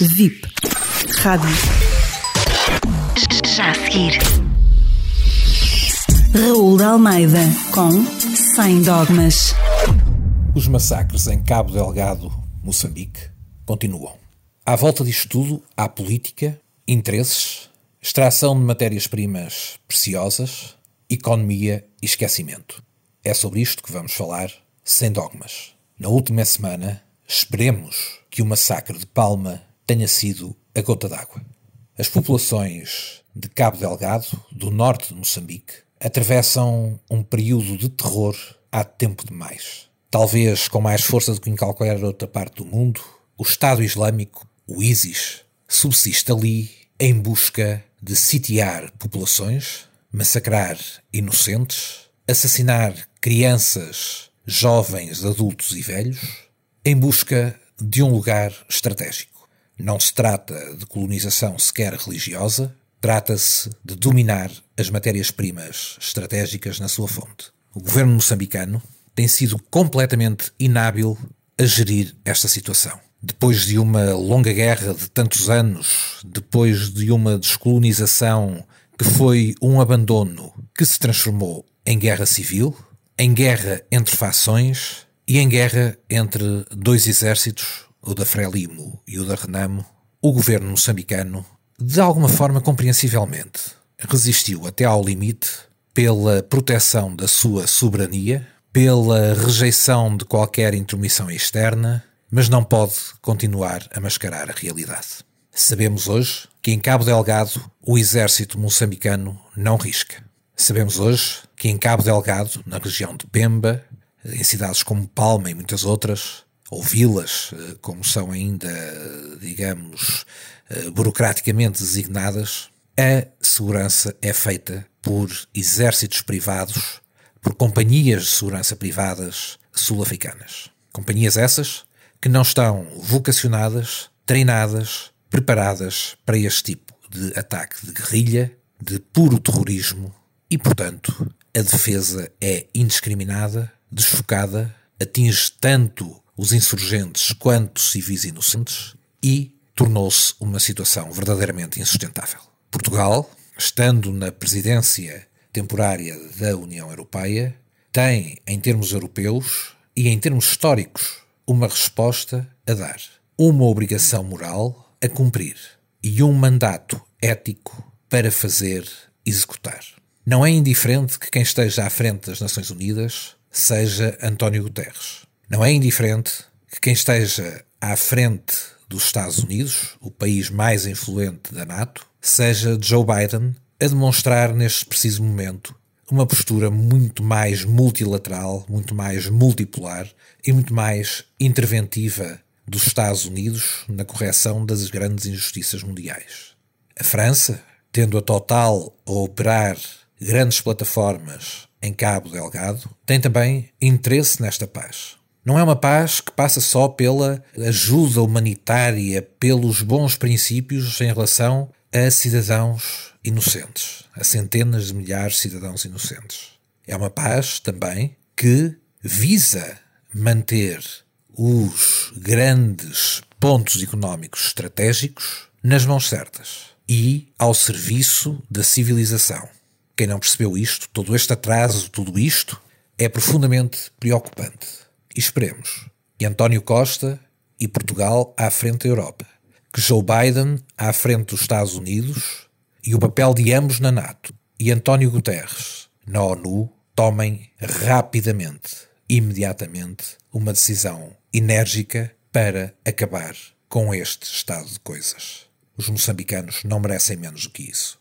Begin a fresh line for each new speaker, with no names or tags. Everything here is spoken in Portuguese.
VIP. Rádio.
Já a seguir.
Raul de Almeida com Sem Dogmas.
Os massacres em Cabo Delgado, Moçambique, continuam. À volta disto tudo, há política, interesses, extração de matérias-primas preciosas, economia e esquecimento. É sobre isto que vamos falar, sem dogmas. Na última semana, esperemos que o massacre de Palma tenha sido a gota d'água. As populações de Cabo Delgado, do norte de Moçambique, atravessam um período de terror há tempo demais. Talvez com mais força do que em qualquer outra parte do mundo, o Estado Islâmico, o ISIS, subsiste ali em busca de sitiar populações, massacrar inocentes, assassinar crianças, jovens, adultos e velhos, em busca de um lugar estratégico. Não se trata de colonização sequer religiosa, trata-se de dominar as matérias-primas estratégicas na sua fonte. O governo moçambicano tem sido completamente inábil a gerir esta situação. Depois de uma longa guerra de tantos anos, depois de uma descolonização que foi um abandono que se transformou em guerra civil, em guerra entre fações e em guerra entre dois exércitos, o da Frelimo e o da Renamo, o governo moçambicano, de alguma forma compreensivelmente, resistiu até ao limite pela proteção da sua soberania, pela rejeição de qualquer intromissão externa, mas não pode continuar a mascarar a realidade. Sabemos hoje que em Cabo Delgado o exército moçambicano não risca. Sabemos hoje que em Cabo Delgado, na região de Pemba, em cidades como Palma e muitas outras, ou vilas, eh, como são ainda, digamos, eh, burocraticamente designadas, a segurança é feita por exércitos privados, por companhias de segurança privadas sul-africanas. Companhias essas que não estão vocacionadas, treinadas, preparadas para este tipo de ataque de guerrilha, de puro terrorismo e, portanto, a defesa é indiscriminada, desfocada, atinge tanto os insurgentes quanto civis inocentes e tornou-se uma situação verdadeiramente insustentável. Portugal, estando na presidência temporária da União Europeia, tem, em termos europeus e em termos históricos, uma resposta a dar, uma obrigação moral a cumprir e um mandato ético para fazer executar. Não é indiferente que quem esteja à frente das Nações Unidas seja António Guterres. Não é indiferente que quem esteja à frente dos Estados Unidos, o país mais influente da NATO, seja Joe Biden a demonstrar neste preciso momento uma postura muito mais multilateral, muito mais multipolar e muito mais interventiva dos Estados Unidos na correção das grandes injustiças mundiais. A França, tendo a Total a operar grandes plataformas em Cabo Delgado, tem também interesse nesta paz. Não é uma paz que passa só pela ajuda humanitária, pelos bons princípios em relação a cidadãos inocentes, a centenas de milhares de cidadãos inocentes. É uma paz também que visa manter os grandes pontos económicos estratégicos nas mãos certas e ao serviço da civilização. Quem não percebeu isto, todo este atraso, tudo isto, é profundamente preocupante. E esperemos que António Costa e Portugal à frente da Europa, que Joe Biden à frente dos Estados Unidos e o papel de ambos na NATO e António Guterres na ONU tomem rapidamente, imediatamente, uma decisão enérgica para acabar com este estado de coisas. Os moçambicanos não merecem menos do que isso.